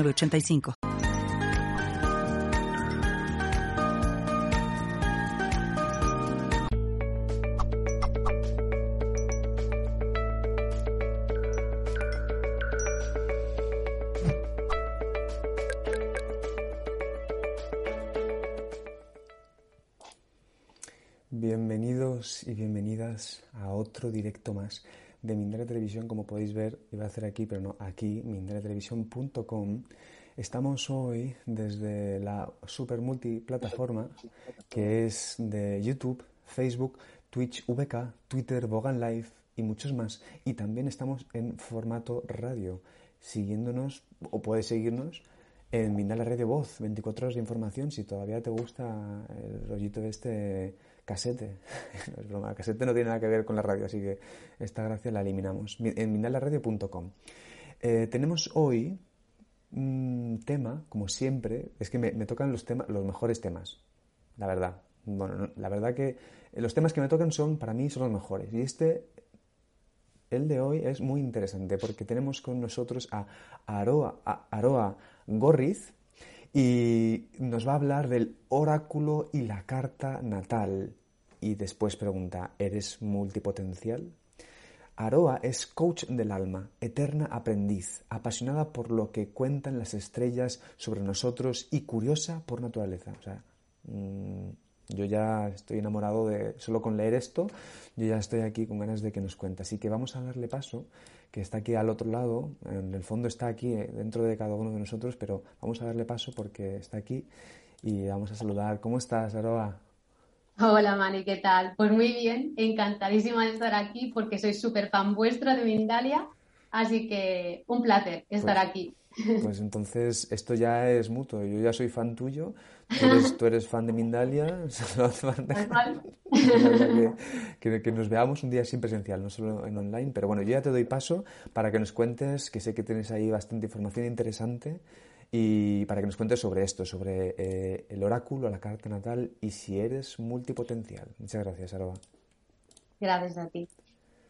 85 Bienvenidos y bienvenidas a otro directo más de Mindera Televisión, como podéis ver, iba a hacer aquí, pero no, aquí, minderatelevisión.com. Estamos hoy desde la super multiplataforma que es de YouTube, Facebook, Twitch, VK, Twitter, Vogan Live y muchos más. Y también estamos en formato radio, siguiéndonos, o puedes seguirnos en Mindala Radio Voz, 24 horas de información, si todavía te gusta el rollito de este casete. es broma, casete no tiene nada que ver con la radio, así que esta gracia la eliminamos. En mindalaradio.com. Eh, tenemos hoy un tema, como siempre, es que me, tocan los, temas, los mejores temas, la verdad. Bueno, la verdad que los temas que me tocan son, para mí, son los mejores. Y este, el de hoy, es muy interesante porque tenemos con nosotros a Aroa, a Aroa Gorriz, y nos va a hablar del oráculo y la carta natal. Y después pregunta, ¿eres multipotencial? Aroa es coach del alma, eterna aprendiz, apasionada por lo que cuentan las estrellas sobre nosotros y curiosa por naturaleza. O sea, mm, yo ya estoy enamorado de, solo con leer esto, yo ya estoy aquí con ganas de que nos cuente. Así que vamos a darle paso que está aquí al otro lado, en el fondo está aquí eh, dentro de cada uno de nosotros, pero vamos a darle paso porque está aquí y vamos a saludar. ¿Cómo estás, Aroa? Hola, Mani, ¿qué tal? Pues muy bien, encantadísima de estar aquí porque soy súper fan vuestra de Mindalia, así que un placer estar pues aquí. Pues entonces esto ya es mutuo. Yo ya soy fan tuyo, tú eres, fan de Mindalia. que, que, nos veamos un día sin presencial, no solo en online. Pero bueno, yo ya te doy paso para que nos cuentes, que sé que tienes ahí bastante información interesante, y para que nos cuentes sobre esto, sobre eh, el oráculo, la carta natal y si eres multipotencial. Muchas gracias, Aroba. Gracias a ti.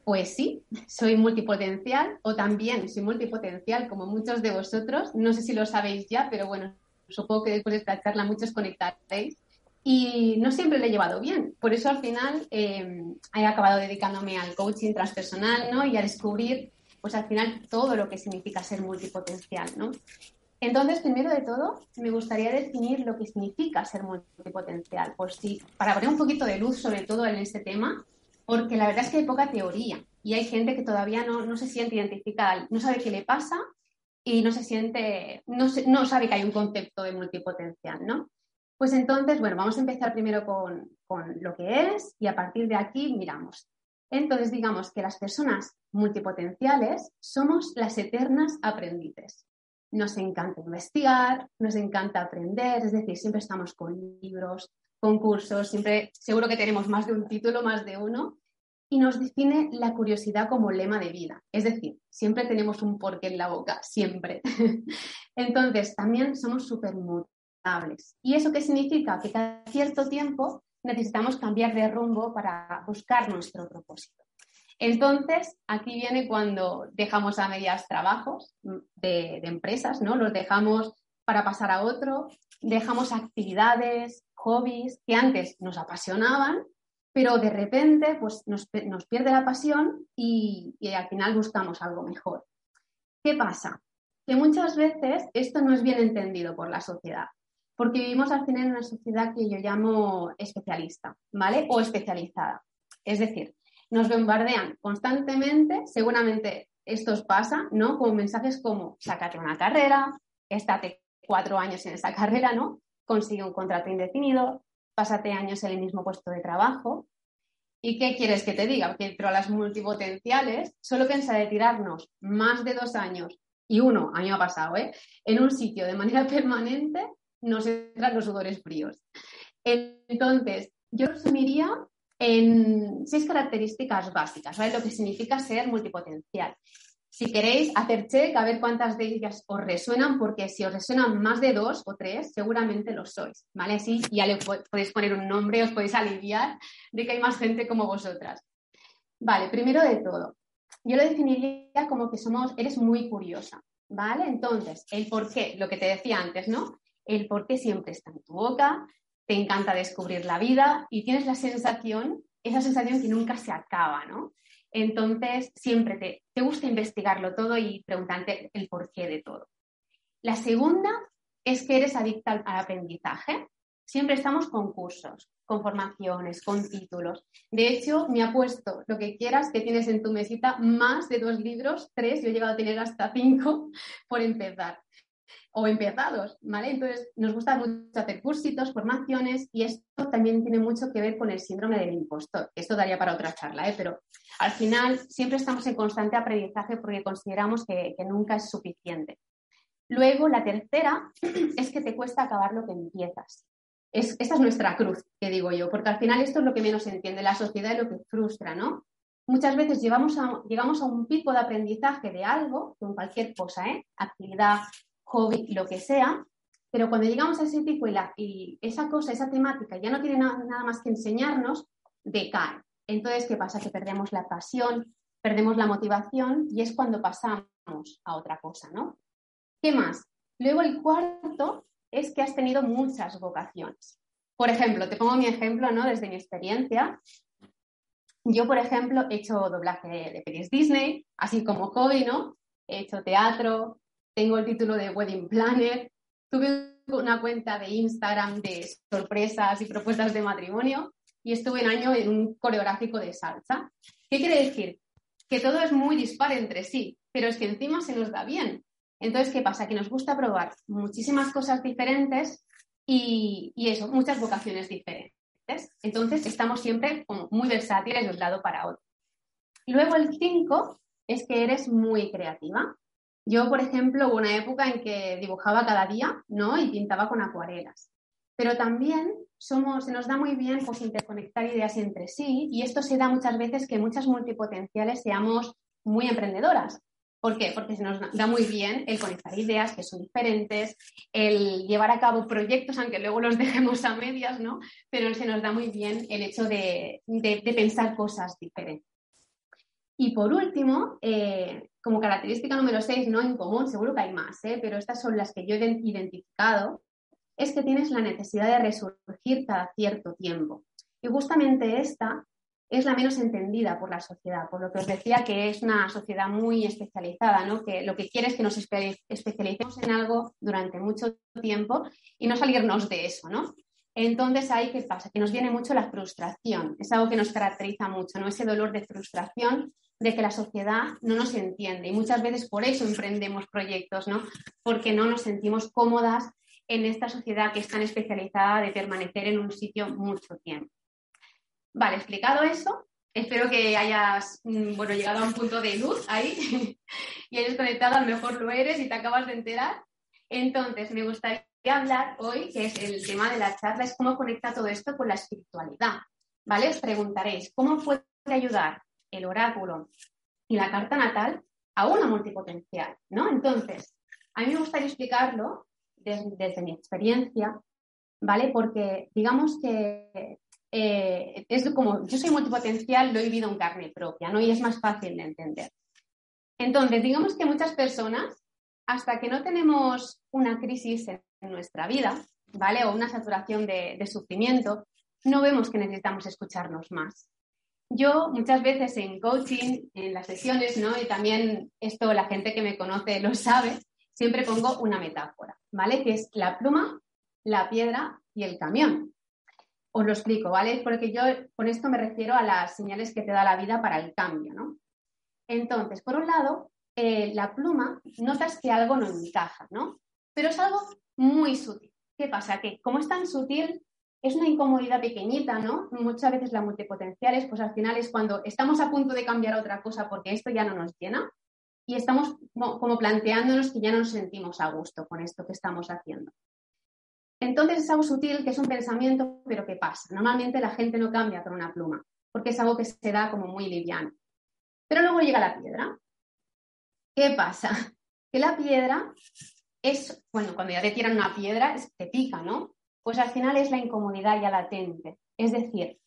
Pues sí, soy multipotencial o también soy multipotencial como muchos de vosotros. No sé si lo sabéis ya, pero bueno, supongo que después de esta charla muchos conectaréis. Y no siempre lo he llevado bien. Por eso al final em, he acabado dedicándome al coaching transpersonal ¿no? y a descubrir, pues al final, todo lo que significa ser multipotencial. ¿no? Entonces, primero de todo, me gustaría definir lo que significa ser multipotencial. Pues sí, para poner un poquito de luz sobre todo en este tema, porque la verdad es que hay poca teoría y hay gente que todavía no, se siente identificada, no sabe qué le pasa y no se siente, no, no sabe que hay un concepto de multipotencial, ¿no? Pues entonces, bueno, vamos a empezar primero con, con lo que es y a partir de aquí miramos. Entonces, digamos que las personas multipotenciales somos las eternas aprendices. Nos encanta investigar, nos encanta aprender, es decir, siempre estamos con libros, concursos, siempre seguro que tenemos más de un título, más de uno, y nos define la curiosidad como lema de vida. Es decir, siempre tenemos un porqué en la boca, siempre. Entonces, también somos súper mutables. ¿Y eso qué significa? Que cada cierto tiempo necesitamos cambiar de rumbo para buscar nuestro propósito. Entonces, aquí viene cuando dejamos a medias trabajos de, de empresas, ¿no? Los dejamos para pasar a otro, dejamos actividades, hobbies que antes nos apasionaban, pero de repente pues, nos, pierde la pasión y, al final buscamos algo mejor. ¿Qué pasa? Que muchas veces esto no es bien entendido por la sociedad, porque vivimos al final en una sociedad que yo llamo especialista, ¿vale? O especializada. Es decir, nos bombardean constantemente, seguramente esto os pasa, ¿no? Con mensajes como, sacate una carrera, estate cuatro años en esa carrera, ¿no? Consigue un contrato indefinido, pásate años en el mismo puesto de trabajo. ¿Y qué quieres que te diga? Que pero las multipotenciales solo piensa de tirarnos más de dos años y uno, a ha pasado, ¿eh? en un sitio de manera permanente, nos entran los sudores fríos. Entonces, yo resumiría en seis características básicas, ¿vale? Lo que significa ser multipotencial. Si queréis hacer check, a ver cuántas de ellas os resuenan, porque si os resuenan más de dos o tres, seguramente lo sois, ¿vale? Sí, ya le podéis poner un nombre, os podéis aliviar de que hay más gente como vosotras. Vale, primero de todo, yo lo definiría como que somos, eres muy curiosa, ¿vale? Entonces, el por qué, lo que te decía antes, ¿no? El por qué siempre está en tu boca, te encanta descubrir la vida y tienes la sensación, esa sensación que nunca se acaba, ¿no? Entonces, siempre te, te gusta investigarlo todo y preguntarte el porqué de todo. La segunda es que eres adicta al aprendizaje. Siempre estamos con cursos, con formaciones, con títulos. De hecho, me ha puesto lo que quieras que tienes en tu mesita, más de dos libros, tres, yo he llegado a tener hasta cinco por empezar o empezados, ¿vale? Entonces, nos gusta mucho hacer cursitos, formaciones y esto también tiene mucho que ver con el síndrome del impostor. Esto daría para otra charla, ¿eh? Pero al final siempre estamos en constante aprendizaje porque consideramos que, nunca es suficiente. Luego, la tercera es que te cuesta acabar lo que empiezas. Es, esta es nuestra cruz, que digo yo, porque al final esto es lo que menos entiende la sociedad y lo que frustra, ¿no? Muchas veces llegamos a un pico de aprendizaje de algo, con cualquier cosa, ¿eh? actividad, hobby, lo que sea, pero cuando llegamos a ese tipo y, esa cosa, esa temática ya no tiene nada más que enseñarnos, decae. Entonces, ¿qué pasa? Que perdemos la pasión, perdemos la motivación y es cuando pasamos a otra cosa, ¿no? ¿Qué más? Luego el cuarto es que has tenido muchas vocaciones. Por ejemplo, te pongo mi ejemplo, ¿no? Desde mi experiencia. Yo, por ejemplo, he hecho doblaje de pelis Disney, así como hobby, ¿no? He hecho teatro, tengo el título de Wedding Planner, tuve una cuenta de Instagram de sorpresas y propuestas de matrimonio y estuve un año en un coreográfico de salsa. ¿Qué quiere decir? Que todo es muy dispar entre sí, pero es que encima se nos da bien. Entonces, ¿qué pasa? Que nos gusta probar muchísimas cosas diferentes y, eso, muchas vocaciones diferentes. Entonces, estamos siempre muy versátiles de un lado para otro. Luego, el 5 es que eres muy creativa. Yo, por ejemplo, hubo una época en que dibujaba cada día, ¿no? Y pintaba con acuarelas. Pero también somos, se nos da muy bien pues, interconectar ideas entre sí y esto se da muchas veces que muchas multipotenciales seamos muy emprendedoras. ¿Por qué? Porque se nos da muy bien el conectar ideas que son diferentes, el llevar a cabo proyectos, aunque luego los dejemos a medias, ¿no? Pero se nos da muy bien el hecho de, de pensar cosas diferentes. Y por último, eh, como característica número 6, no en común, seguro que hay más, ¿eh? pero estas son las que yo he identificado, es que tienes la necesidad de resurgir cada cierto tiempo. Y justamente esta es la menos entendida por la sociedad, por lo que os decía que es una sociedad muy especializada, ¿no? que lo que quiere es que nos especialicemos en algo durante mucho tiempo y no salirnos de eso. ¿no? Entonces ahí, ¿qué pasa? Que nos viene mucho la frustración, es algo que nos caracteriza mucho, ¿no? ese dolor de frustración de que la sociedad no nos entiende y muchas veces por eso emprendemos proyectos, ¿no? Porque no nos sentimos cómodas en esta sociedad que es tan especializada de permanecer en un sitio mucho tiempo. Vale, explicado eso, espero que hayas mm, bueno, llegado a un punto de luz ahí y hayas conectado, a mejor lo eres y te acabas de enterar. Entonces, me gustaría hablar hoy, que es el tema de la charla, es cómo conecta todo esto con la espiritualidad. ¿Vale? Os preguntaréis, ¿cómo puede ayudar el oráculo y la carta natal a una multipotencial, ¿no? Entonces, a mí me gustaría explicarlo desde, mi experiencia, ¿vale? Porque digamos que eh, es como, yo soy multipotencial, lo he vivido en carne propia, ¿no? Y es más fácil de entender. Entonces, digamos que muchas personas, hasta que no tenemos una crisis en nuestra vida, ¿vale? O una saturación de sufrimiento, no vemos que necesitamos escucharnos más. Yo muchas veces en coaching, en las sesiones, ¿no? Y también esto la gente que me conoce lo sabe, siempre pongo una metáfora, ¿vale? Que es la pluma, la piedra y el camión. Os lo explico, ¿vale? Porque yo con esto me refiero a las señales que te da la vida para el cambio, ¿no? Entonces, por un lado, eh, la pluma, notas que algo no encaja, ¿no? Pero es algo muy sutil. ¿Qué pasa? Que como es tan sutil, es una incomodidad pequeñita, ¿no? Muchas veces la multipotenciales, pues al final es cuando estamos a punto de cambiar otra cosa porque esto ya no nos llena, y estamos como planteándonos que ya no nos sentimos a gusto con esto que estamos haciendo. Entonces es algo sutil, que es un pensamiento, pero ¿qué pasa? Normalmente la gente no cambia con una pluma, porque es algo que se da como muy liviano. Pero luego llega la piedra. ¿Qué pasa? Que la piedra es, bueno, cuando ya te tiran una piedra, te pica, ¿no? Pues al final es la incomodidad ya latente. Es decir,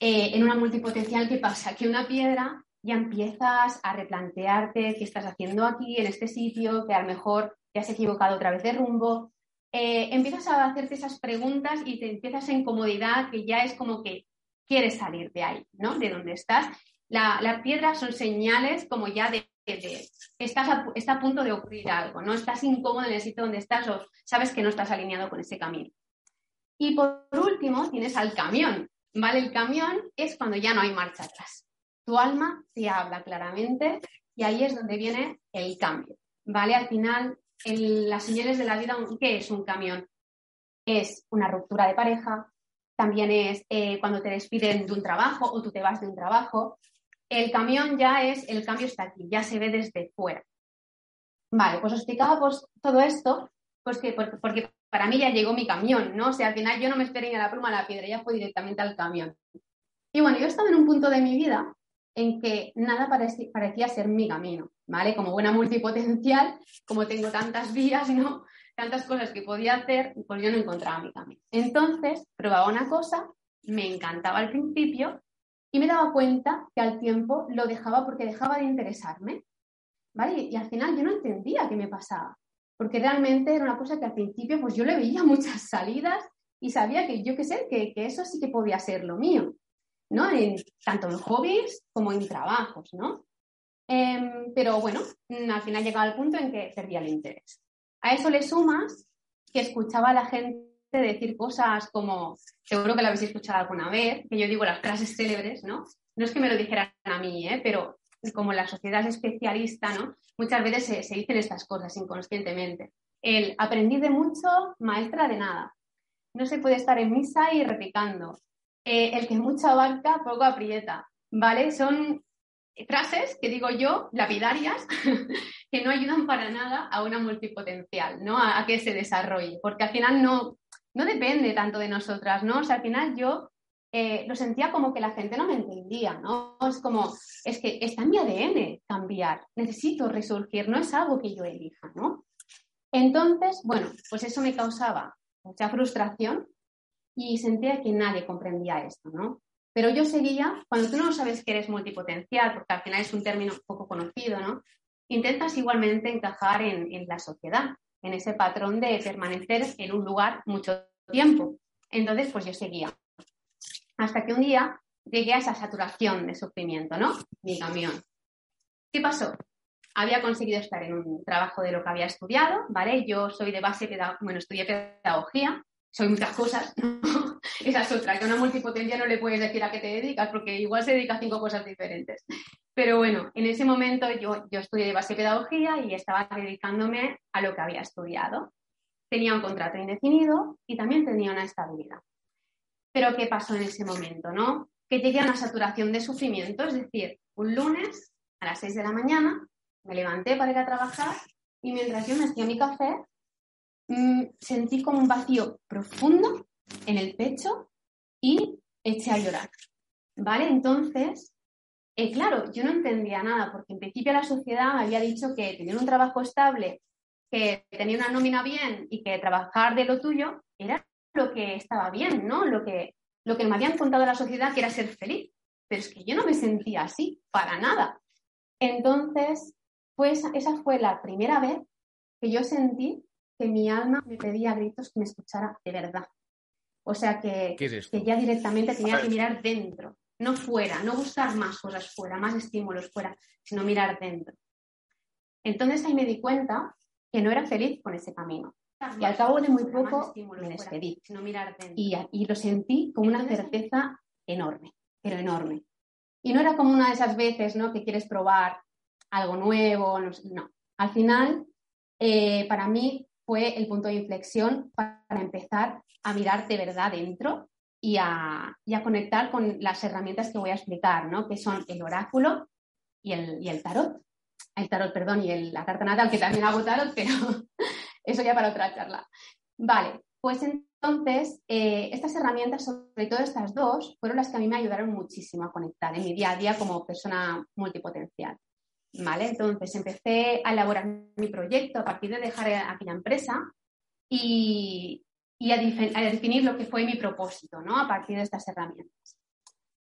eh, en una multipotencial, ¿qué pasa? Que una piedra ya empiezas a replantearte qué estás haciendo aquí, en este sitio, que a lo mejor te has equivocado otra vez de rumbo. Eh, empiezas a hacerte esas preguntas y te empiezas a incomodidad que ya es como que quieres salir de ahí, ¿no? De donde estás. Las piedras son señales como ya de, que estás a, está a punto de ocurrir algo, ¿no? Estás incómodo en el sitio donde estás o sabes que no estás alineado con ese camino. Y por último tienes al camión, ¿vale? El camión es cuando ya no hay marcha atrás tu alma te habla claramente y ahí es donde viene el cambio, ¿vale? Al final, las señales de la vida, ¿qué es un camión? Es una ruptura de pareja, también es eh, cuando te despiden de un trabajo o tú te vas de un trabajo. El camión ya es, el cambio está aquí, ya se ve desde fuera. Vale, pues os explicaba pues, todo esto, pues que porque, para mí ya llegó mi camión, ¿no? O sea, al final yo no me esperé ni a la pluma la piedra, ya fue directamente al camión. Y bueno, yo estaba en un punto de mi vida en que nada parecía, ser mi camino, ¿vale? Como buena multipotencial, como tengo tantas vías, ¿no? Tantas cosas que podía hacer, pues yo no encontraba mi camino. Entonces, probaba una cosa, me encantaba al principio y me daba cuenta que al tiempo lo dejaba porque dejaba de interesarme, ¿vale? Y al final yo no entendía qué me pasaba, porque realmente era una cosa que al principio pues yo le veía muchas salidas y sabía que yo qué sé, que, que eso sí que podía ser lo mío. ¿no? En, tanto en hobbies como en trabajos, ¿no? Em, pero bueno, al final llegaba al punto en que perdía el interés. A eso le sumas que escuchaba a la gente decir cosas como, seguro que la habéis escuchado alguna vez, que yo digo las frases célebres, ¿no? No es que me lo dijeran a mí, ¿eh? pero como la sociedad es especialista, ¿no? Muchas veces se, se dicen estas cosas inconscientemente. El aprendí de mucho, maestra de nada. No se puede estar en misa y replicando. Eh, el que mucho abarca, poco aprieta, ¿vale? Son frases que digo yo, lapidarias, que no ayudan para nada a una multipotencial, ¿no? A, que se desarrolle, porque al final no, no depende tanto de nosotras, ¿no? O sea, al final yo eh, lo sentía como que la gente no me entendía, ¿no? Es como, es que está en mi ADN cambiar, necesito resurgir, no es algo que yo elija, ¿no? Entonces, bueno, pues eso me causaba mucha frustración y sentía que nadie comprendía esto, ¿no? Pero yo seguía, cuando tú no sabes que eres multipotencial, porque al final es un término poco conocido, ¿no? Intentas igualmente encajar en, en la sociedad, en ese patrón de permanecer en un lugar mucho tiempo. Entonces, pues yo seguía. Hasta que un día llegué a esa saturación de sufrimiento, ¿no? Mi camión. ¿Qué pasó? Había conseguido estar en un trabajo de lo que había estudiado, ¿vale? Yo soy de base, bueno, estudié pedagogía, soy muchas cosas, Esa es otra, que a una multipotencia no le puedes decir a qué te dedicas, porque igual se dedica a cinco cosas diferentes. Pero bueno, en ese momento yo, yo estudié de base pedagogía y estaba dedicándome a lo que había estudiado. Tenía un contrato indefinido y también tenía una estabilidad. Pero ¿qué pasó en ese momento? ¿no? Que llegué a una saturación de sufrimiento, es decir, un lunes a las 6 de la mañana me levanté para ir a trabajar y mientras yo me hacía mi café, Mm, sentí como un vacío profundo en el pecho y eché a llorar. ¿Vale? Entonces, eh, claro, yo no entendía nada, porque en principio la sociedad me había dicho que tener un trabajo estable, que tener una nómina bien y que trabajar de lo tuyo era lo que estaba bien, ¿no? Lo que, lo que me habían contado la sociedad que era ser feliz. Pero es que yo no me sentía así, para nada. Entonces, pues esa fue la primera vez que yo sentí que mi alma me pedía a gritos que me escuchara de verdad. O sea que, que ya directamente tenía que mirar dentro, no fuera, no buscar más cosas fuera, más estímulos fuera, sino mirar dentro. Entonces ahí me di cuenta que no era feliz con ese camino. Y al cabo de muy poco me despedí. Y, y lo sentí con una certeza enorme, pero enorme. Y no era como una de esas veces ¿no? que quieres probar algo nuevo, no. no. Al final, eh, para mí fue el punto de inflexión para empezar a mirar de verdad dentro y a, conectar con las herramientas que voy a explicar, ¿no? que son el oráculo y el, tarot. el tarot, perdón, y la carta natal, que también hago tarot, pero eso ya para otra charla. Vale, pues entonces, eh, estas herramientas, sobre todo estas dos, fueron las que a mí me ayudaron muchísimo a conectar en mi día a día como persona multipotencial. Entonces empecé a elaborar mi proyecto a partir de dejar aquella empresa y, a, a, definir lo que fue mi propósito, ¿no? A partir de estas herramientas.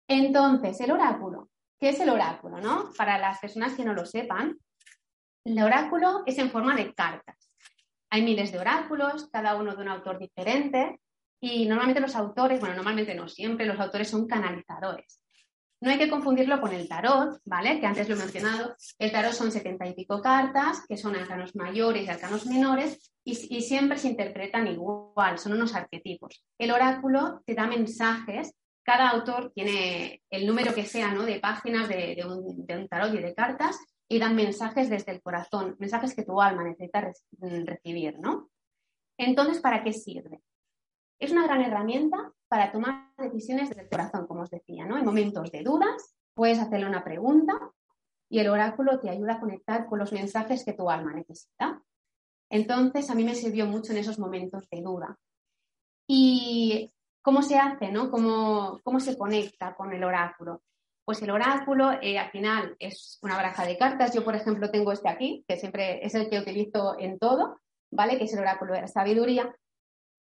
Entonces, el oráculo. ¿Qué es el oráculo, no? Para las personas que no lo sepan, el oráculo es en forma de cartas. Hay miles de oráculos, cada uno de un autor diferente, y normalmente los autores, bueno, normalmente no siempre, los autores son canalizadores. No hay que confundirlo con el tarot, ¿vale? Que antes lo he mencionado. El tarot son setenta y pico cartas, que son arcanos mayores y arcanos menores, y, siempre se interpretan igual, son unos arquetipos. El oráculo te da mensajes cada autor tiene el número que sea ¿no? de páginas de, un, tarot y de cartas y dan mensajes desde el corazón, mensajes que tu alma necesita mm, recibir, ¿no? Entonces, ¿para qué sirve? Es una gran herramienta para tomar decisiones desde el corazón, como os decía, ¿no? En momentos de dudas, puedes hacerle una pregunta y el oráculo te ayuda a conectar con los mensajes que tu alma necesita. Entonces, a mí me sirvió mucho en esos momentos de duda. Y ¿Cómo se hace? ¿no? ¿Cómo, ¿Cómo se conecta con el oráculo? Pues el oráculo eh, al final es una baraja de cartas. Yo, por ejemplo, tengo este aquí, que siempre es el que utilizo en todo, ¿vale? Que es el oráculo de la sabiduría,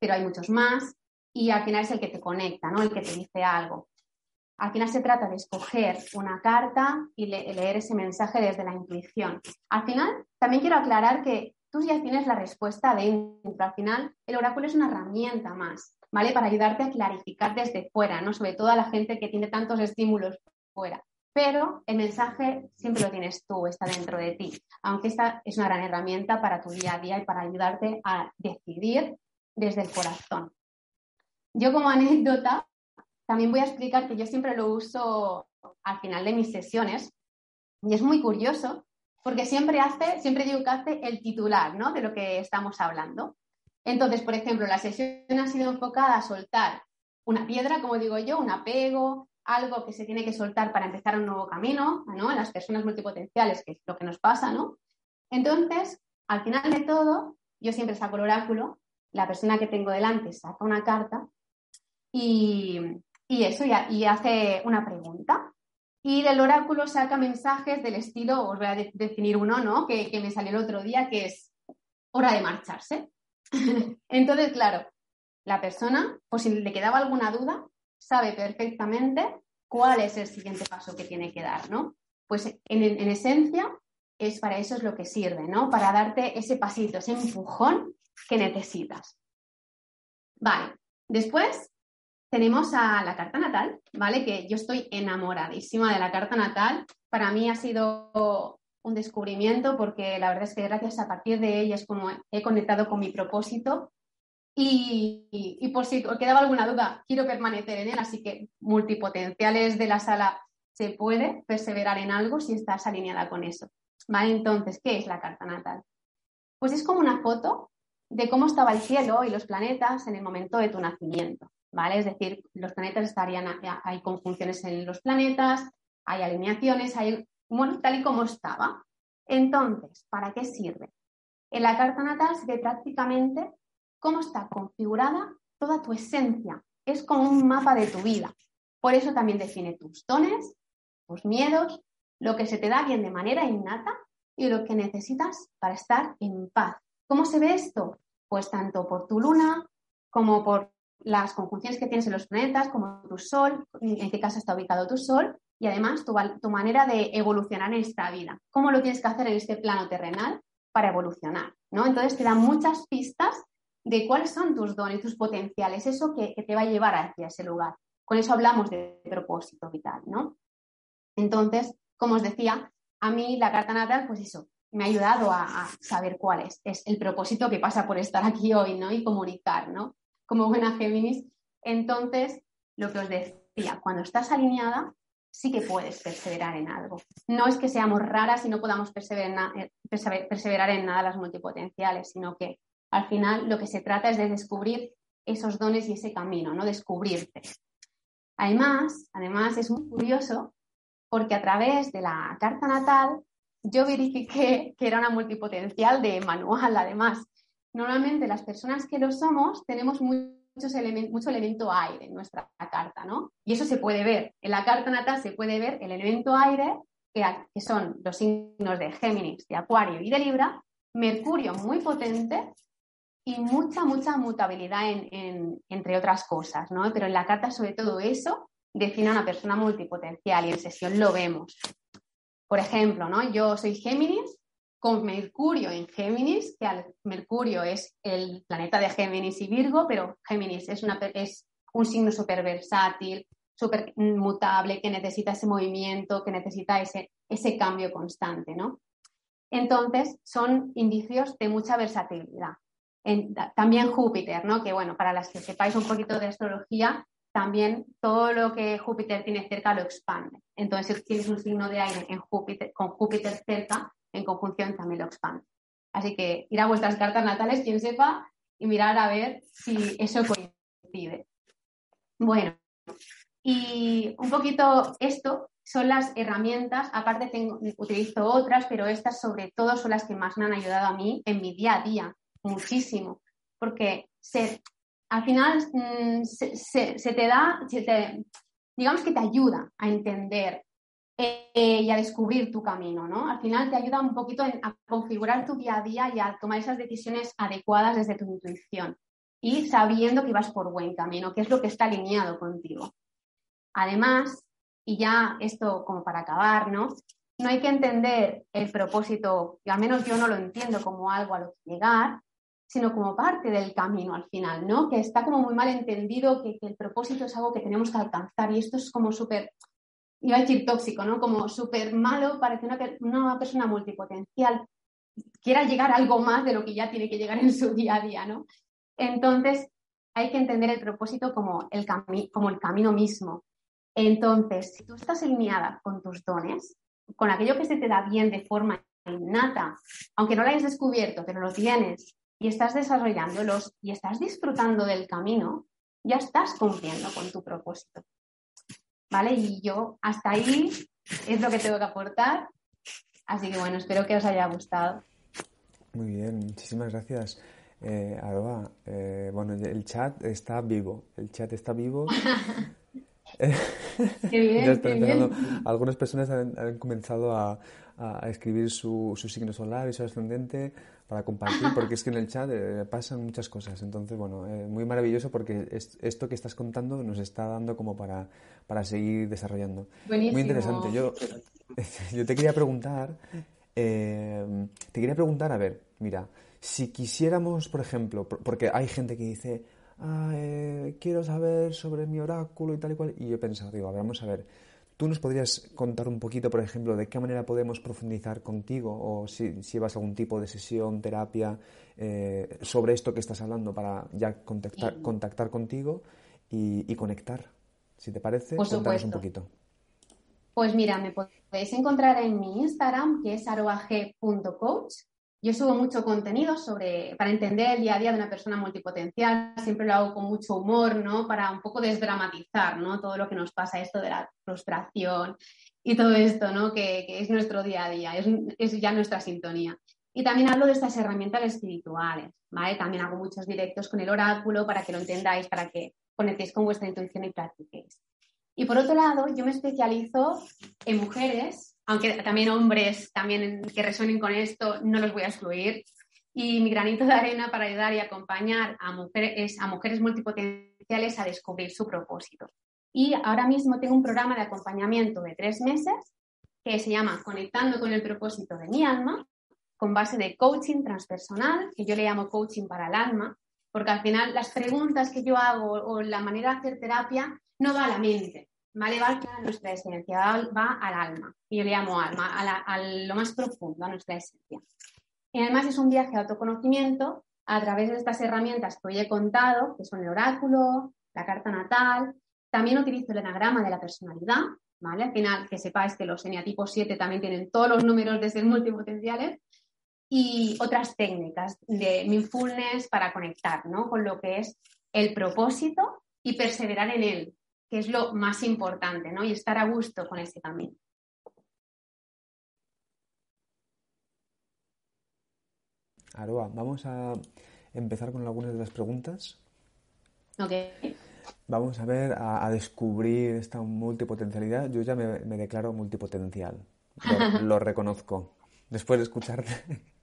pero hay muchos más y al final es el que te conecta, ¿no? El que te dice algo. Al final se trata de escoger una carta y leer ese mensaje desde la intuición. Al final, también quiero aclarar que tú ya tienes la respuesta dentro. Al final, el oráculo es una herramienta más. ¿vale? Para ayudarte a clarificar desde fuera, ¿no? Sobre todo a la gente que tiene tantos estímulos fuera. Pero el mensaje siempre lo tienes tú, está dentro de ti. Aunque esta es una gran herramienta para tu día a día y para ayudarte a decidir desde el corazón. Yo como anécdota, también voy a explicar que yo siempre lo uso al final de mis sesiones y es muy curioso porque siempre hace, siempre digo que hace el titular, ¿no? De lo que estamos hablando. Entonces, por ejemplo, la sesión ha sido enfocada a soltar una piedra, como digo yo, un apego, algo que se tiene que soltar para empezar un nuevo camino, ¿no? En las personas multipotenciales, que es lo que nos pasa, ¿no? Entonces, al final de todo, yo siempre saco el oráculo, la persona que tengo delante saca una carta y, eso, y, hace una pregunta. Y del oráculo saca mensajes del estilo, os voy a definir uno, ¿no? Que, que me salió el otro día, que es hora de marcharse. Entonces, claro, la persona, pues si le quedaba alguna duda, sabe perfectamente cuál es el siguiente paso que tiene que dar, ¿no? Pues en, esencia es para eso es lo que sirve, ¿no? Para darte ese pasito, ese empujón que necesitas. Vale, después tenemos a la carta natal, ¿vale? Que yo estoy enamoradísima de la carta natal. Para mí ha sido un descubrimiento porque la verdad es que gracias a partir de ella es como he conectado con mi propósito y, por si quedaba alguna duda, quiero permanecer en él, así que multipotenciales de la sala se puede perseverar en algo si estás alineada con eso. ¿Vale? Entonces, ¿qué es la carta natal? Pues es como una foto de cómo estaba el cielo y los planetas en el momento de tu nacimiento. ¿Vale? Es decir, los planetas estarían, hay conjunciones en los planetas, hay alineaciones, hay bueno, tal y como estaba. Entonces, ¿para qué sirve? En la carta natal se ve prácticamente cómo está configurada toda tu esencia. Es como un mapa de tu vida. Por eso también define tus dones, tus miedos, lo que se te da bien de manera innata y lo que necesitas para estar en paz. ¿Cómo se ve esto? Pues tanto por tu luna como por las conjunciones que tienes en los planetas, como tu sol, en qué casa está ubicado tu sol, y además tu, manera de evolucionar en esta vida. ¿Cómo lo tienes que hacer en este plano terrenal para evolucionar? ¿no? Entonces te dan muchas pistas de cuáles son tus dones, tus potenciales, eso que, te va a llevar hacia ese lugar. Con eso hablamos de propósito vital, ¿no? Entonces, como os decía, a mí la carta natal, pues eso, me ha ayudado a, saber cuál es. Es el propósito que pasa por estar aquí hoy, ¿no? Y comunicar, ¿no? Como buena Géminis. Entonces, lo que os decía, cuando estás alineada, sí que puedes perseverar en algo. No es que seamos raras y no podamos eh, perseverar, en nada las multipotenciales, sino que al final lo que se trata es de descubrir esos dones y ese camino, ¿no? Descubrirte. Además, además es muy curioso porque a través de la carta natal yo verifiqué que era una multipotencial de manual, además. Normalmente las personas que lo somos tenemos muchos mucho elemento aire en nuestra carta, ¿no? Y eso se puede ver. En la carta natal se puede ver el elemento aire, que, que son los signos de Géminis, de Acuario y de Libra, Mercurio muy potente y mucha, mucha mutabilidad en, entre otras cosas, ¿no? Pero en la carta, sobre todo eso, define a una persona multipotencial y en sesión lo vemos. Por ejemplo, ¿no? Yo soy Géminis con Mercurio en Géminis, que Mercurio es el planeta de Géminis y Virgo, pero Géminis es, una, es un signo súper versátil, súper mutable, que necesita ese movimiento, que necesita ese, ese cambio constante, ¿no? Entonces, son indicios de mucha versatilidad también Júpiter, ¿no? Que bueno, para las que sepáis un poquito de astrología, también todo lo que Júpiter tiene cerca lo expande. Entonces, si tienes un signo de aire en Júpiter, con Júpiter cerca, en conjunción también lo expande. Así que ir a vuestras cartas natales, quien sepa, y mirar a ver si eso coincide. Bueno, y un poquito esto son las herramientas, aparte tengo, utilizo otras, pero estas sobre todo son las que más me han ayudado a mí en mi día a día muchísimo, porque se, al final mm, se, te da, digamos que te ayuda a entender eh, y a descubrir tu camino, ¿no? Al final te ayuda un poquito a configurar tu día a día y a tomar esas decisiones adecuadas desde tu intuición y sabiendo que vas por buen camino, que es lo que está alineado contigo. Además, y ya esto como para acabar, ¿no? No hay que entender el propósito, y al menos yo no lo entiendo como algo a lo que llegar, sino como parte del camino al final, ¿no? Que está como muy mal entendido que, el propósito es algo que tenemos que alcanzar y esto es como súper, iba a decir tóxico, ¿no? Como súper malo para una, persona multipotencial quiera llegar a algo más de lo que ya tiene que llegar en su día a día, ¿no? Entonces, hay que entender el propósito como el, como el camino mismo. Entonces, si tú estás alineada con tus dones, con aquello que se te da bien de forma innata, aunque no lo hayas descubierto, pero lo tienes, y estás desarrollándolos y estás disfrutando del camino, ya estás cumpliendo con tu propósito. ¿Vale? Y yo hasta ahí es lo que tengo que aportar. Así que bueno, espero que os haya gustado. Muy bien, muchísimas gracias. Eh, Aroa, eh, bueno, el chat está vivo, el chat está vivo. qué bien, qué bien. Algunas personas han, comenzado a, a escribir su, su, signo solar y su ascendente para compartir, porque es que en el chat eh, pasan muchas cosas. Entonces, bueno, eh, muy maravilloso porque esto que estás contando nos está dando como para, para seguir desarrollando. Muy interesante. Yo, yo te quería preguntar, eh, te quería preguntar, a ver, mira, si quisiéramos, por ejemplo, porque hay gente que dice, ah, quiero saber sobre mi oráculo y tal y cual, y yo he pensado, digo, a ver, vamos a ver, ¿Tú nos podrías contar un poquito, por ejemplo, de qué manera podemos profundizar contigo o si, si llevas algún tipo de sesión, terapia eh, sobre esto que estás hablando para ya contactar, contactar contigo y, conectar? Si te parece, cuéntanos un poquito. Pues mira, me podéis encontrar en mi Instagram, que es arobag.coach, yo subo mucho contenido sobre, para entender el día a día de una persona multipotencial, siempre lo hago con mucho humor, ¿no? Para un poco desdramatizar, ¿no? Todo lo que nos pasa, esto de la frustración y todo esto, ¿no? Que, es nuestro día a día, es, es, ya nuestra sintonía. Y también hablo de estas herramientas espirituales, ¿vale? También hago muchos directos con el oráculo para que lo entendáis, para que conectéis con vuestra intuición y practiquéis. Y por otro lado, yo me especializo en mujeres aunque también hombres también que resuenen con esto, no los voy a excluir. Y mi granito de arena para ayudar y acompañar a mujeres, a mujeres multipotenciales a descubrir su propósito. Y ahora mismo tengo un programa de acompañamiento de tres meses que se llama Conectando con el propósito de mi alma, con base de coaching transpersonal, que yo le llamo coaching para el alma, porque al final las preguntas que yo hago o la manera de hacer terapia no va a la mente, ¿vale? Va a nuestra esencia, va, al alma. Y yo le llamo alma, a, lo más profundo, a nuestra esencia. Y además es un viaje de autoconocimiento a través de estas herramientas que hoy he contado, que son el oráculo, la carta natal. También utilizo el enagrama de la personalidad, ¿vale? Al final, que sepáis que los eneatipos 7 también tienen todos los números de ser multipotenciales y otras técnicas de mindfulness para conectar, ¿no? Con lo que es el propósito y perseverar en él, que es lo más importante, ¿no? Y estar a gusto con ese camino. Aroa, vamos a empezar con algunas de las preguntas. Ok. Vamos a ver, a, descubrir esta multipotencialidad. Yo ya me, declaro multipotencial. Lo, reconozco. Después de escucharte,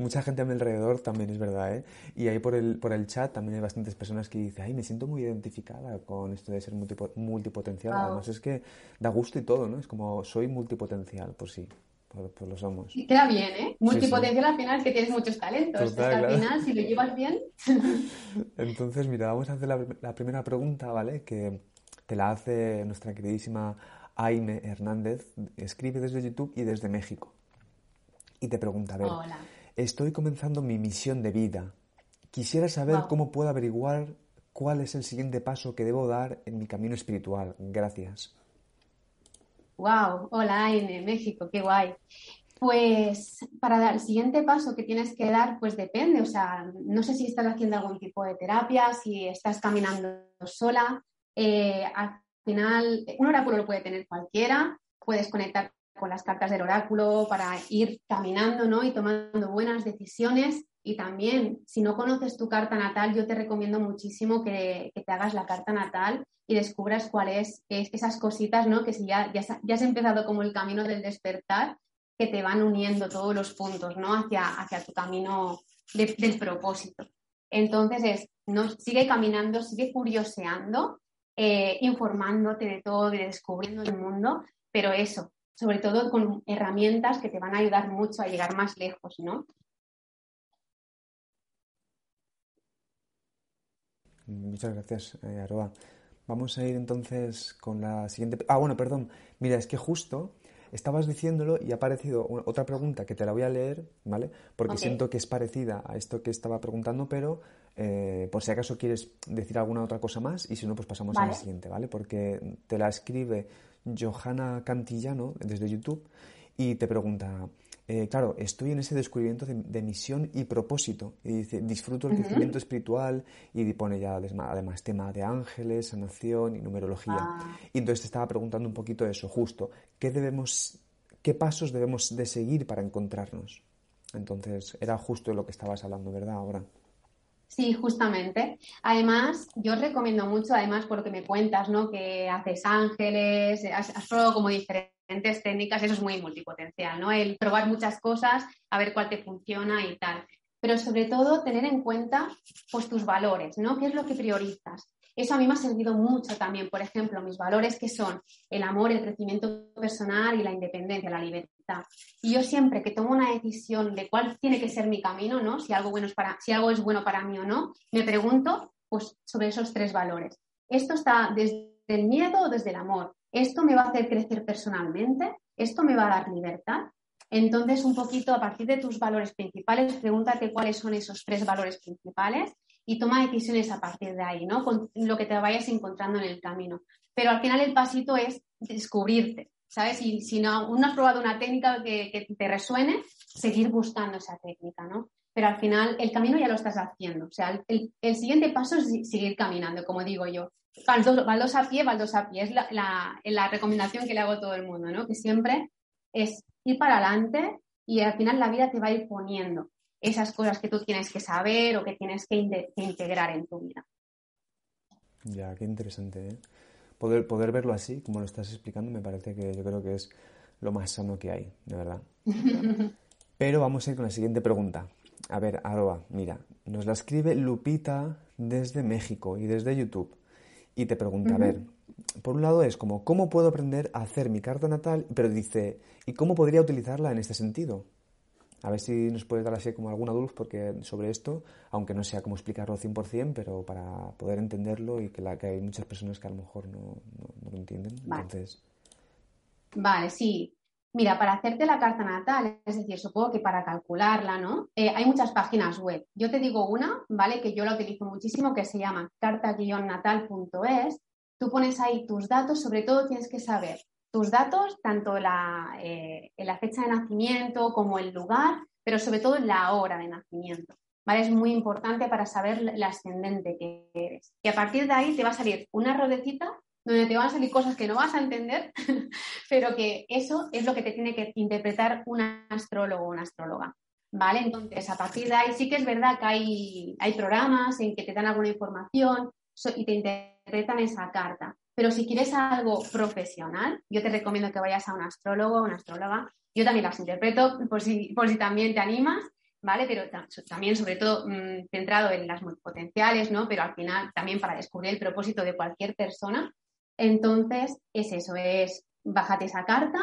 mucha gente a mi alrededor también es verdad, ¿eh? Y ahí por el, por el chat también hay bastantes personas que dicen, ay, me siento muy identificada con esto de ser multipotencial. Además es que da gusto y todo, ¿no? Es como, soy multipotencial, por sí. Pues, lo somos. queda bien, ¿eh? Multipotencial al final es que tienes muchos talentos. al final, si lo llevas bien. Entonces, mira, vamos a hacer la, primera pregunta, ¿vale? Que te la hace nuestra queridísima Aime Hernández. Escribe desde YouTube y desde México. Y te pregunta, a ver, estoy comenzando mi misión de vida. Quisiera saber cómo puedo averiguar cuál es el siguiente paso que debo dar en mi camino espiritual. Gracias. Wow, hola Aine, México, qué guay. Pues para dar el siguiente paso que tienes que dar, pues depende. O sea, no sé si estás haciendo algún tipo de terapia, si estás caminando sola. Eh, al final, un oráculo lo puede tener cualquiera. Puedes conectar con las cartas del oráculo para ir caminando ¿no? y tomando buenas decisiones. Y también, si no conoces tu carta natal, yo te recomiendo muchísimo que, te hagas la carta natal y descubras cuáles es, esas cositas, ¿no? Que si ya, ya, has empezado como el camino del despertar, que te van uniendo todos los puntos, ¿no? Hacia, hacia tu camino del propósito. Entonces es, no, sigue caminando, sigue curioseando, eh, informándote de todo, de descubriendo el mundo, pero eso, sobre todo con herramientas que te van a ayudar mucho a llegar más lejos, ¿no? Muchas gracias, eh, Aroa. Vamos a ir entonces con la siguiente. Ah, bueno, perdón. Mira, es que justo estabas diciéndolo y ha aparecido otra pregunta que te la voy a leer, ¿vale? Porque siento que es parecida a esto que estaba preguntando, pero eh, por si acaso quieres decir alguna otra cosa más y si no, pues pasamos a la siguiente, ¿vale? Porque te la escribe Johanna Cantillano desde YouTube y te pregunta, eh, claro, estoy en ese descubrimiento de, misión y propósito. Y dice, disfruto el crecimiento espiritual y pone ya además tema de ángeles, sanación y numerología. Ah. Y entonces te estaba preguntando un poquito eso, justo, ¿qué debemos, qué pasos debemos de seguir para encontrarnos? Entonces, era justo lo que estabas hablando, ¿verdad? Ahora. Sí, justamente. Además, yo recomiendo mucho, además, por lo que me cuentas, ¿no? Que haces ángeles, has, probado como diferentes técnicas, eso es muy multipotencial, ¿no? El probar muchas cosas, a ver cuál te funciona y tal. Pero sobre todo tener en cuenta pues tus valores, ¿no? ¿Qué es lo que priorizas? Eso a mí me ha servido mucho también, por ejemplo, mis valores que son el amor, el crecimiento personal y la independencia, la libertad. Y yo siempre que tomo una decisión de cuál tiene que ser mi camino, ¿no? Si algo, bueno es para, si algo es bueno para mí o no, me pregunto pues, sobre esos tres valores. Esto está desde el miedo o desde el amor. ¿Esto me va a hacer crecer personalmente? ¿Esto me va a dar libertad? Entonces, un poquito a partir de tus valores principales, pregúntate cuáles son esos tres valores principales y toma decisiones a partir de ahí, ¿no? Con lo que te vayas encontrando en el camino. Pero al final el pasito es descubrirte, ¿sabes? Y si no, uno has probado una técnica que, te resuene, seguir buscando esa técnica, ¿no? Pero al final el camino ya lo estás haciendo. O sea, el, siguiente paso es seguir caminando, como digo yo. Baldos, a pie, baldos a pie. Es la, recomendación que le hago a todo el mundo, ¿no? Que siempre es ir para adelante y al final la vida te va a ir poniendo esas cosas que tú tienes que saber o que tienes que, integrar en tu vida. Ya, qué interesante, ¿eh? Poder, poder verlo así, como lo estás explicando, me parece que yo creo que es lo más sano que hay, de verdad. Pero vamos a ir con la siguiente pregunta. A ver, Aroa, mira, nos la escribe Lupita desde México y desde YouTube y te pregunta, a ver, por un lado es como, ¿cómo puedo aprender a hacer mi carta natal? Pero dice, ¿y cómo podría utilizarla en este sentido? A ver si nos puedes dar así como alguna luz porque sobre esto, aunque no sea como explicarlo 100%, pero para poder entenderlo y que, la, que hay muchas personas que a lo mejor no, lo entienden. Vale. Entonces... Vale, sí. Mira, para hacerte la carta natal, es decir, supongo que para calcularla, ¿no? Eh, hay muchas páginas web. Yo te digo una, ¿vale? Que yo la utilizo muchísimo, que se llama carta-natal.es. Tú pones ahí tus datos, sobre todo tienes que saber tus datos, tanto la, eh, la fecha de nacimiento como el lugar, pero sobre todo la hora de nacimiento. ¿Vale? Es muy importante para saber el ascendente que eres. Y a partir de ahí te va a salir una rodecita donde te van a salir cosas que no vas a entender, pero que eso es lo que te tiene que interpretar un astrólogo o una astróloga. ¿vale? Entonces, a partir de ahí sí que es verdad que hay, hay programas en que te dan alguna información y te interpretan esa carta. Pero si quieres algo profesional, yo te recomiendo que vayas a un astrólogo o una astróloga. Yo también las interpreto por si, por si también te animas, ¿vale? Pero también, sobre todo, mm, centrado en las multipotenciales, ¿no? Pero al final también para descubrir el propósito de cualquier persona. Entonces, es eso, es bájate esa carta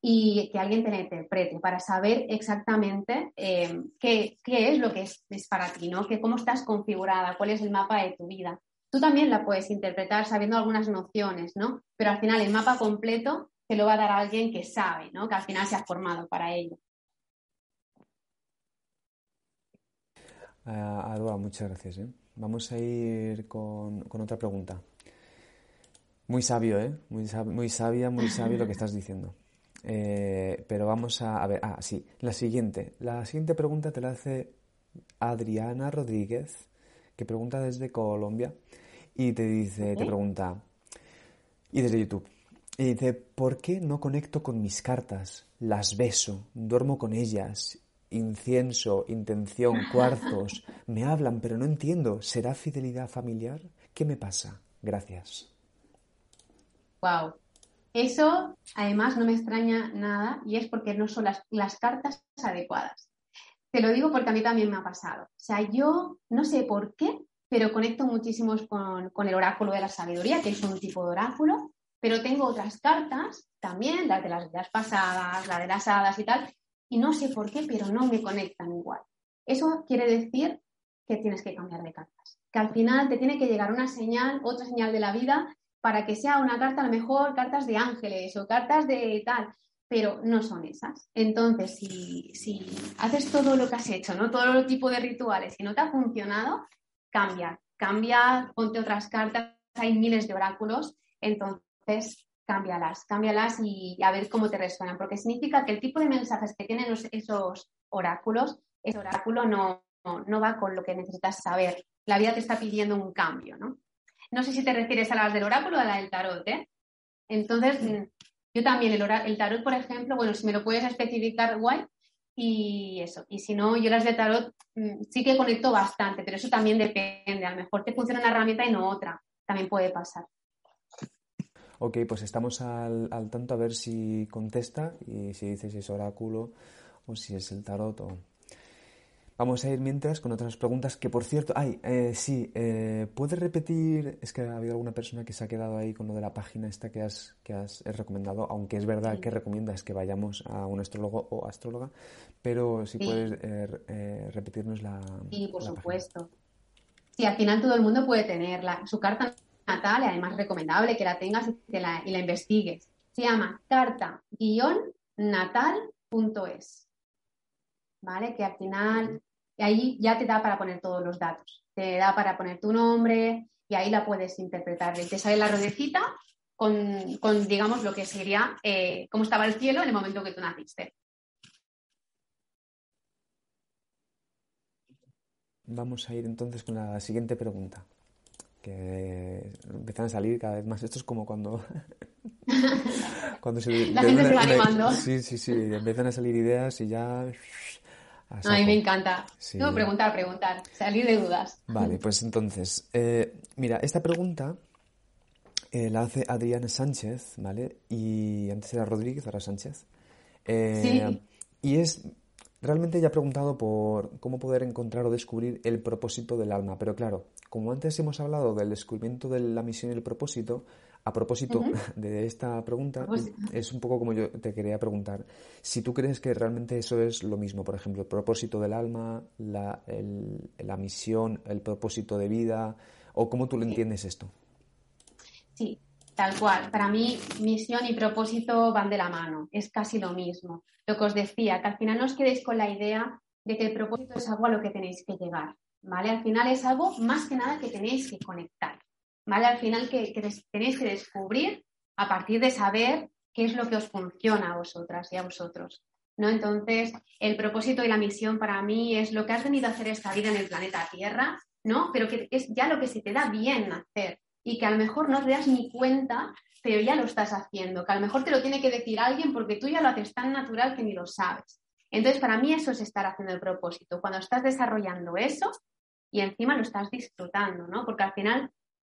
y que alguien te la interprete para saber exactamente eh, qué, es lo que es, para ti, ¿no? Que cómo estás configurada, cuál es el mapa de tu vida. Tú también la puedes interpretar sabiendo algunas nociones, ¿no? Pero al final el mapa completo te lo va a dar alguien que sabe, ¿no? Que al final se ha formado para ello. Uh, muchas gracias. ¿eh? Vamos a ir con, otra pregunta. Muy sabio, ¿eh? Muy, muy sabia, muy sabio lo que estás diciendo. Eh, pero vamos a, ver. Ah, sí. La siguiente. La siguiente pregunta te la hace Adriana Rodríguez, que pregunta desde Colombia y te dice, te pregunta, y desde YouTube. Y dice, ¿por qué no conecto con mis cartas? Las beso, duermo con ellas incienso, intención, cuarzos, me hablan, pero no entiendo. ¿Será fidelidad familiar? ¿Qué me pasa? Gracias. Wow. Eso además no me extraña nada y es porque no son las, cartas adecuadas. Te lo digo porque a mí también me ha pasado. O sea, yo no sé por qué, pero conecto muchísimo con, con el oráculo de la sabiduría, que es un tipo de oráculo, pero tengo otras cartas también, las de las vidas pasadas, la de las hadas y tal, y no sé por qué, pero no me conectan igual. Eso quiere decir que tienes que cambiar de cartas, que al final te tiene que llegar una señal, otra señal de la vida, para que sea una carta, a lo mejor cartas de ángeles o cartas de tal, pero no son esas. Entonces, si, si haces todo lo que has hecho, ¿no? todo el tipo de rituales y no te ha funcionado, cambia, cambia, ponte otras cartas, hay miles de oráculos, entonces cámbialas, cámbialas y a ver cómo te resuenan, porque significa que el tipo de mensajes que tienen esos oráculos, ese oráculo no, no, va con lo que necesitas saber. La vida te está pidiendo un cambio, ¿no? No sé si te refieres a las del oráculo o a la del tarot, ¿eh? Entonces, mm, yo también, el, el tarot, por ejemplo, bueno, si me lo puedes especificar, guay, y eso. Y si no, yo las de tarot mm, sí que conecto bastante, pero eso también depende. A lo mejor te funciona una herramienta y no otra. También puede pasar. Ok, pues estamos al, tanto a ver si contesta y si dice si es oráculo o si es el tarot o... Vamos a ir mientras con otras preguntas que, por cierto, ay, eh, sí, eh, ¿puedes repetir? Es que ha habido alguna persona que se ha quedado ahí con lo de la página esta que has, que has recomendado, aunque es verdad que recomiendas que vayamos a un astrólogo o astróloga, pero si puedes eh, repetirnos la. Sí, por supuesto. Sí, al final todo el mundo puede tenerla. Su carta natal y además recomendable que la tengas y, la, investigues. Se llama carta-natal.es. ¿Vale? Que al final ahí ya te da para poner todos los datos. Te da para poner tu nombre y ahí la puedes interpretar. Y te sale la ruedecita con, digamos, lo que sería eh, cómo estaba el cielo en el momento que tú naciste. Vamos a ir entonces con la siguiente pregunta que empiezan a salir cada vez más. Esto es como cuando... cuando se, La gente se va animando. Sí, sí, sí. Empiezan a salir ideas y ya... A mí me encanta. No, preguntar, preguntar. Salir de dudas. Vale, pues entonces... Eh, mira, esta pregunta eh, la hace Adriana Sánchez, ¿vale? Y antes era Rodríguez, ahora Sánchez. Eh, sí. Y es Realmente ya he preguntado por cómo poder encontrar o descubrir el propósito del alma, pero claro, como antes hemos hablado del descubrimiento de la misión y el propósito, a propósito de esta pregunta, es un poco como yo te quería preguntar, si tú crees que realmente eso es lo mismo, por ejemplo, el propósito del alma, la, la misión, el propósito de vida, o cómo tú lo entiendes esto. Sí, Tal cual. Para mí, misión y propósito van de la mano. Es casi lo mismo. Lo que os decía, que al final no os quedéis con la idea de que el propósito es algo a lo que tenéis que llegar. ¿Vale? Al final es algo más que nada que tenéis que conectar. ¿Vale? Al final que, tenéis que descubrir a partir de saber qué es lo que os funciona a vosotras y a vosotros. ¿no? Entonces, el propósito y la misión para mí es lo que has venido a hacer esta vida en el planeta Tierra, ¿no? Pero que es ya lo que se te da bien hacer y que a lo mejor no te das ni cuenta, pero ya lo estás haciendo, que a lo mejor te lo tiene que decir alguien porque tú ya lo haces tan natural que ni lo sabes. Entonces, para mí eso es estar haciendo el propósito, cuando estás desarrollando eso y encima lo estás disfrutando, ¿no? Porque al final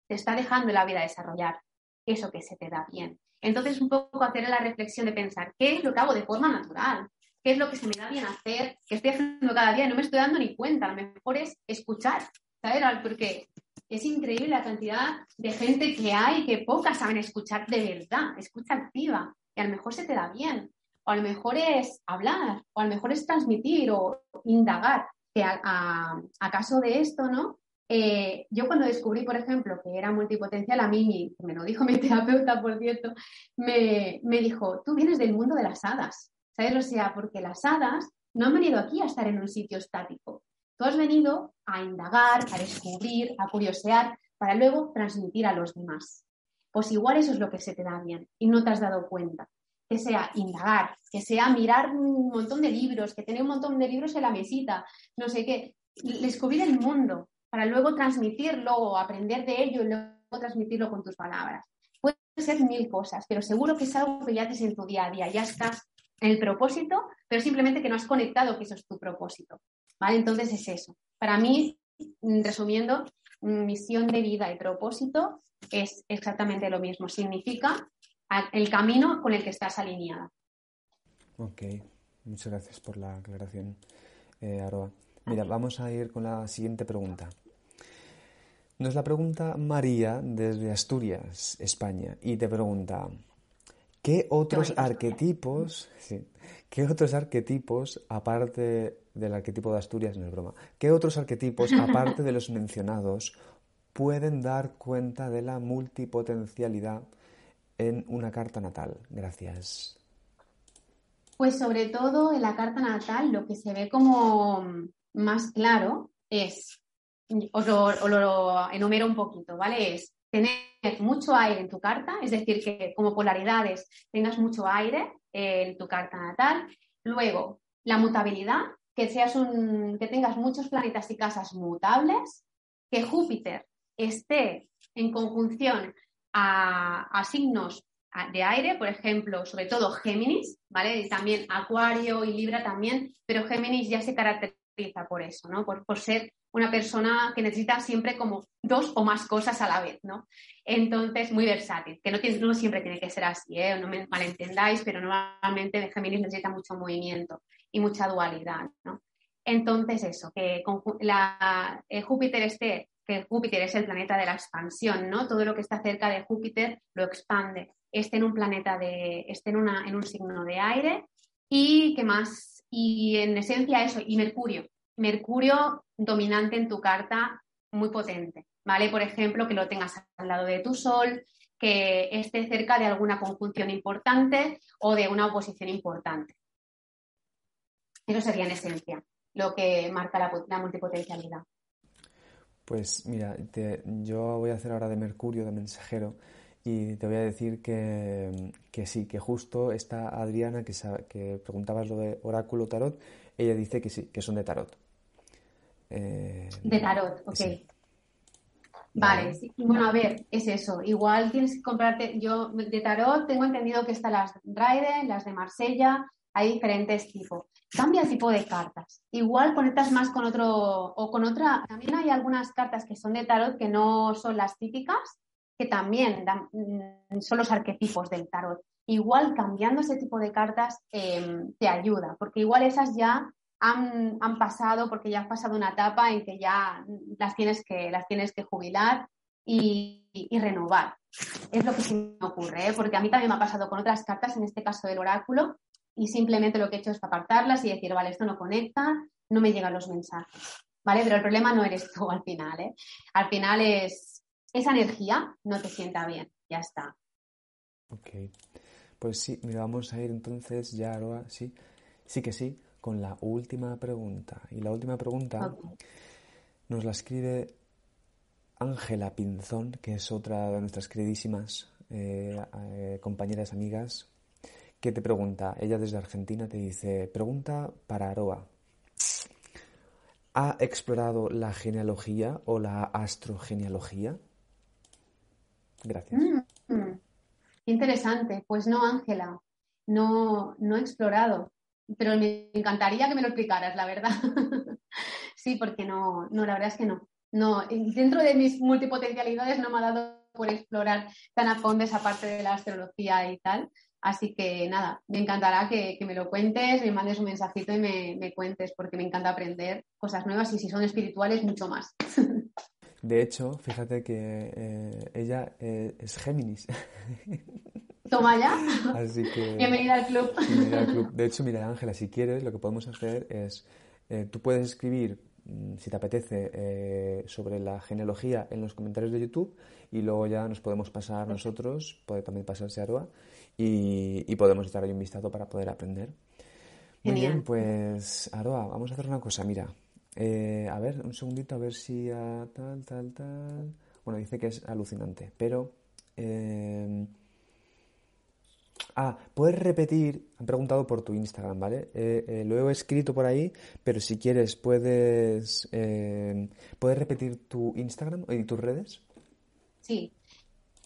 te está dejando la vida desarrollar eso que se te da bien. Entonces, un poco hacer la reflexión de pensar, ¿qué es lo que hago de forma natural? ¿Qué es lo que se me da bien hacer? ¿Qué estoy haciendo cada día? No me estoy dando ni cuenta. Lo mejor es escuchar, ¿sabes? Porque es increíble la cantidad de gente que hay que pocas saben escuchar de verdad, escucha activa, y a lo mejor se te da bien, o a lo mejor es hablar, o a lo mejor es transmitir o indagar. Que a, caso de esto, ¿no? Eh, yo cuando descubrí, por ejemplo, que era multipotencial, a mí, me lo dijo mi terapeuta, por cierto, me, me dijo, tú vienes del mundo de las hadas, ¿sabes? O sea, porque las hadas no han venido aquí a estar en un sitio estático. Tú has venido a indagar, a descubrir, a curiosear, para luego transmitir a los demás. Pues igual eso es lo que se te da bien y no te has dado cuenta. Que sea indagar, que sea mirar un montón de libros, que tener un montón de libros en la mesita, no sé qué, descubrir el mundo para luego transmitirlo o aprender de ello y luego transmitirlo con tus palabras. Puede ser mil cosas, pero seguro que es algo que ya haces en tu día a día, ya estás en el propósito, pero simplemente que no has conectado que eso es tu propósito. ¿vale? Entonces es eso. Para mí, mm, resumiendo, misión de vida y propósito es exactamente lo mismo. Significa el camino con el que estás alineada. Ok, muchas gracias por la aclaración, eh, Aroa. Mira, vamos a ir con la siguiente pregunta. Nos la pregunta María desde Asturias, España, y te pregunta, ¿qué otros arquetipos, qué otros arquetipos, aparte del arquetipo de Asturias, no es broma. ¿Qué otros arquetipos, aparte de los mencionados, pueden dar cuenta de la multipotencialidad en una carta natal? Gracias. Pues sobre todo en la carta natal lo que se ve como más claro es, os lo, enumero un poquito, ¿vale? Es tener mucho aire en tu carta, es decir, que como polaridades tengas mucho aire en tu carta natal. Luego, la mutabilidad, que, seas un, que tengas muchos planetas y casas mutables, que Júpiter esté en conjunción a, signos de aire, por ejemplo, sobre todo Géminis, ¿vale? Y también Acuario y Libra también, pero Géminis ya se caracteriza por eso, ¿no? Por, por, ser una persona que necesita siempre como dos o más cosas a la vez, ¿no? Entonces, muy versátil, que no, tiene, no siempre tiene que ser así, ¿eh? No me malentendáis, pero normalmente de Géminis necesita mucho movimiento y mucha dualidad, ¿no? Entonces, eso, que la, eh, Júpiter esté, que Júpiter es el planeta de la expansión, ¿no? Todo lo que está cerca de Júpiter lo expande. Esté en un planeta de, esté en, una, en un signo de aire y que más, y en esencia eso, y Mercurio. Mercurio dominante en tu carta, muy potente, ¿vale? Por ejemplo, que lo tengas al lado de tu Sol, que esté cerca de alguna conjunción importante o de una oposición importante. Eso sería en esencia lo que marca la, multipotencialidad. Pues mira, yo voy a hacer ahora de Mercurio, de mensajero, y te voy a decir que, sí, que justo esta Adriana que, que, preguntabas lo de oráculo tarot, ella dice que sí, que son de tarot. Eh, de tarot, ok. Vale, bueno, a ver, es eso. Igual tienes que comprarte, yo de tarot tengo entendido que están las Raiden, las de Marsella, hay diferentes tipos. Cambia el tipo de cartas. Igual conectas más con otro o con otra. También hay algunas cartas que son de tarot que no son las típicas, que también mm, son los arquetipos del tarot. Igual cambiando ese tipo de cartas em, te ayuda, porque igual esas ya han, pasado, porque ya has pasado una etapa en que ya las tienes que, las tienes que jubilar y, renovar. Es lo que sí me ocurre, ¿eh? porque a mí también me ha pasado con otras cartas, en este caso del oráculo, y simplemente lo que he hecho es apartarlas y decir, vale, esto no conecta, no me llegan los mensajes, ¿vale? Pero el problema no eres tú al final, ¿eh? Al final es esa energía no te sienta bien, ya está. Ok, pues sí, mira, vamos a ir entonces ya, Aroa, sí, sí que sí, con la última pregunta. Y la última pregunta nos la escribe Ángela Pinzón, que es otra de nuestras queridísimas eh, eh, compañeras amigas que te pregunta, ella desde Argentina te dice, pregunta para Aroa. ¿Ha explorado la genealogía o la astrogenealogía? Gracias. Mm, interesante. Pues no, Ángela, no, no he explorado. pero me encantaría que me lo explicaras, la verdad. sí, porque no, no, la verdad es que no. No, dentro de mis multipotencialidades no me ha dado por explorar tan a fondo esa parte de la astrología y tal. Así que nada, me encantará que, me lo cuentes, me mandes un mensajito y me, cuentes, porque me encanta aprender cosas nuevas y si son espirituales, mucho más. De hecho, fíjate que eh, ella eh, es Géminis. Toma ya. Así que. Bienvenida al club. Bienvenida al club. De hecho, mira, Ángela, si quieres, lo que podemos hacer es. Eh, tú puedes escribir, mm, si te apetece, eh, sobre la genealogía en los comentarios de YouTube y luego ya nos podemos pasar nosotros, puede también pasarse Aroa, y, y podemos dar ahí un vistazo para poder aprender. Muy bien, pues Aroa, vamos a hacer una cosa, mira. Eh, a ver, un segundito, a ver si a tal, tal, tal. Bueno, dice que es alucinante, pero. Ah, puedes repetir, han preguntado por tu Instagram, ¿vale? Eh, eh, lo he escrito por ahí, pero si quieres puedes, eh, ¿puedes repetir tu Instagram y tus redes? Sí.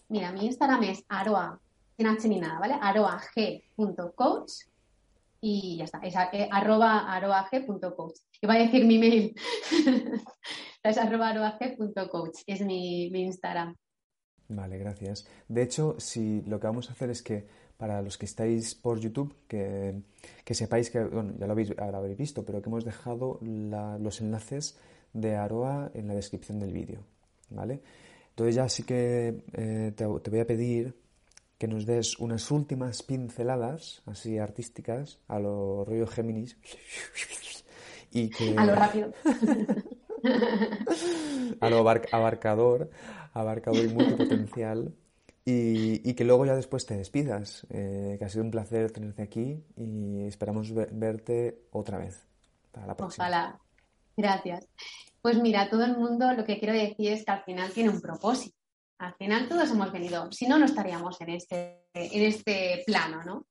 Mira, mi Instagram es aroa, sin h ni nada, ¿vale? aroag.coach y ya está, es arroba aroag.coach. Iba a decir mi mail, es arroba aroag.coach, es mi, mi Instagram. Vale, gracias. De hecho, si lo que vamos a hacer es que para los que estáis por YouTube, que, sepáis que, bueno, ya lo habéis, habréis visto, pero que hemos dejado los enlaces de Aroa en la descripción del vídeo, ¿vale? Entonces ya sí que eh, te, voy a pedir que nos des unas últimas pinceladas, así artísticas, a lo rollo Géminis. Y que, a lo rápido. a lo abarcador, abarcador y multipotencial y, que luego ya después te despidas, eh, que ha sido un placer tenerte aquí y esperamos verte otra vez para la próxima. Ojalá. Gracias. Pues mira, todo el mundo lo que quiero decir es que al final tiene un propósito. Al final todos hemos venido, si no, no estaríamos en este, en este plano, ¿no?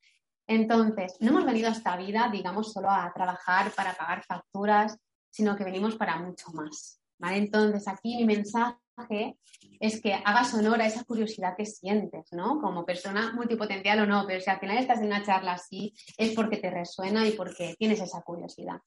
Entonces, no hemos venido a esta vida, digamos, solo a trabajar para pagar facturas, sino que venimos para mucho más. ¿vale? Entonces, aquí mi mensaje es que hagas honor a esa curiosidad que sientes, ¿no? Como persona multipotencial o no, pero si al final estás en una charla así, es porque te resuena y porque tienes esa curiosidad.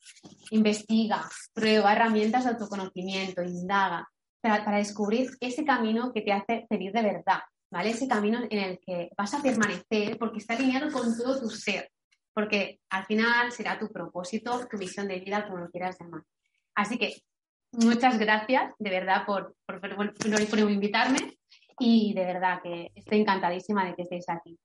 Investiga, prueba herramientas de autoconocimiento, indaga, para, para descubrir ese camino que te hace feliz de verdad, ¿vale? Ese camino en el que vas a permanecer porque está alineado con todo tu ser, porque al final será tu propósito, tu visión de vida, como lo quieras llamar. Así que muchas gracias, de verdad, por, por, por, invitarme y de verdad que estoy encantadísima de que estéis aquí.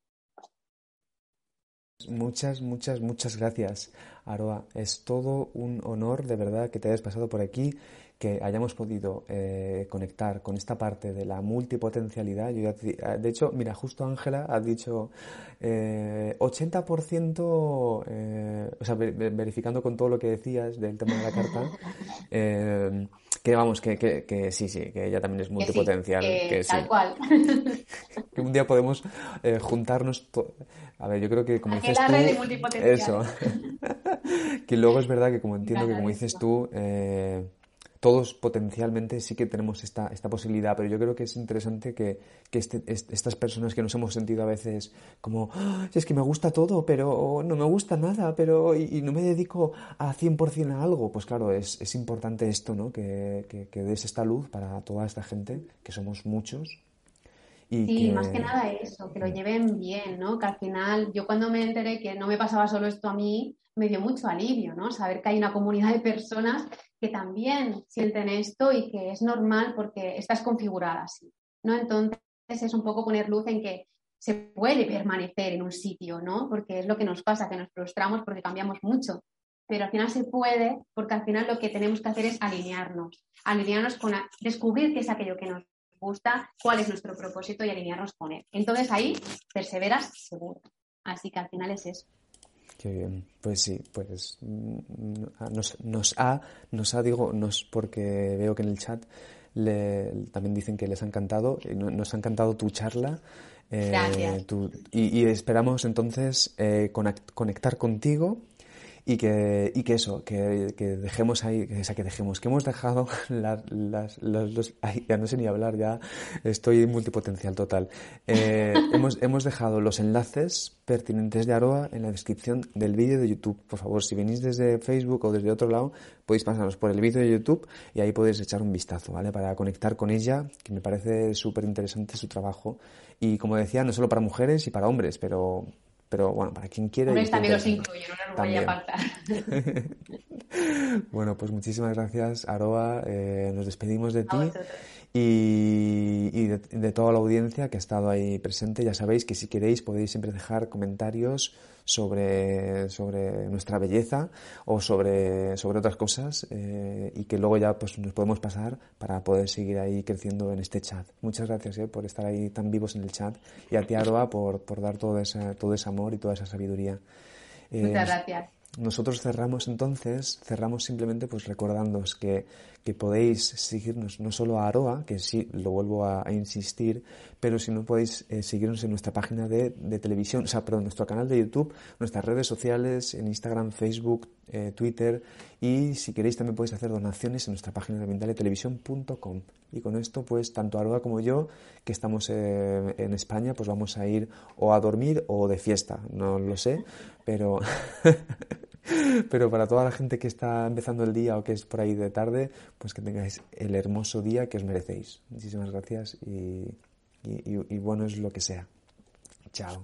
Muchas, muchas, muchas gracias, Aroa. Es todo un honor, de verdad, que te hayas pasado por aquí que hayamos podido eh, conectar con esta parte de la multipotencialidad. Yo de hecho, mira, justo Ángela ha dicho eh, 80%, eh, o sea, verificando con todo lo que decías del tema de la carta, eh, que vamos, que, que, sí, sí, que ella también es multipotencial. Que, sí, tal cual. que un día podemos juntarnos. A ver, yo creo que como dices tú. Eso. que luego es verdad que como entiendo que como dices tú, todos potencialmente sí que tenemos esta, esta posibilidad, pero yo creo que es interesante que, este, estas personas que nos hemos sentido a veces como, ah, es que me gusta todo, pero no me gusta nada, pero y, no me dedico a 100% a algo, pues claro, es, es importante esto, ¿no? Que, que, des esta luz para toda esta gente, que somos muchos. Y sí, más que nada eso, que lo lleven bien, ¿no? Que al final, yo cuando me enteré que no me pasaba solo esto a mí, me dio mucho alivio, ¿no? Saber que hay una comunidad de personas que también sienten esto y que es normal porque estás configurada así, ¿no? Entonces es un poco poner luz en que se puede permanecer en un sitio, ¿no? Porque es lo que nos pasa, que nos frustramos porque cambiamos mucho. Pero al final se puede, porque al final lo que tenemos que hacer es alinearnos, alinearnos con descubrir qué es aquello que nos gusta, cuál es nuestro propósito y alinearnos con él. Entonces ahí perseveras seguro. Así que al final es eso. Qué bien. Pues sí, pues mm, nos, nos ha, nos ha, digo, nos, porque veo que en el chat le, también dicen que les ha encantado, nos ha encantado tu charla. Eh, y, esperamos entonces eh, conectar contigo y que, y que eso, que, que dejemos ahí, o sea, que dejemos, que hemos dejado las, las, los, ay, ya no sé ni hablar, ya estoy multipotencial total. Eh, hemos, hemos dejado los enlaces pertinentes de Aroa en la descripción del vídeo de YouTube. Por favor, si venís desde Facebook o desde otro lado, podéis pasaros por el vídeo de YouTube y ahí podéis echar un vistazo, ¿vale? Para conectar con ella, que me parece súper interesante su trabajo. Y como decía, no solo para mujeres y para hombres, pero pero bueno, para quien quiera. Hombres también los incluyo, no los voy a apartar. bueno, pues muchísimas gracias, Aroa. Eh, nos despedimos de ti y, y de, de, toda la audiencia que ha estado ahí presente. Ya sabéis que si queréis podéis siempre dejar comentarios sobre, sobre nuestra belleza o sobre, sobre otras cosas eh, y que luego ya pues nos podemos pasar para poder seguir ahí creciendo en este chat. Muchas gracias eh, por estar ahí tan vivos en el chat y a ti Aroa por, por dar todo ese, todo ese amor y toda esa sabiduría. Muchas gracias. Nosotros cerramos entonces, cerramos simplemente pues recordándoos que, que podéis seguirnos no solo a Aroa, que sí, lo vuelvo a, insistir, pero si no podéis eh, seguirnos en nuestra página de, de, televisión, o sea, perdón, nuestro canal de YouTube, nuestras redes sociales, en Instagram, Facebook, eh, Twitter, y si queréis también podéis hacer donaciones en nuestra página de mentaltelevisión.com. Y con esto, pues, tanto Aroa como yo, que estamos eh, en España, pues vamos a ir o a dormir o de fiesta, no lo sé, pero... Pero para toda la gente que está empezando el día o que es por ahí de tarde, pues que tengáis el hermoso día que os merecéis. Muchísimas gracias y, bueno es lo que sea. Chao.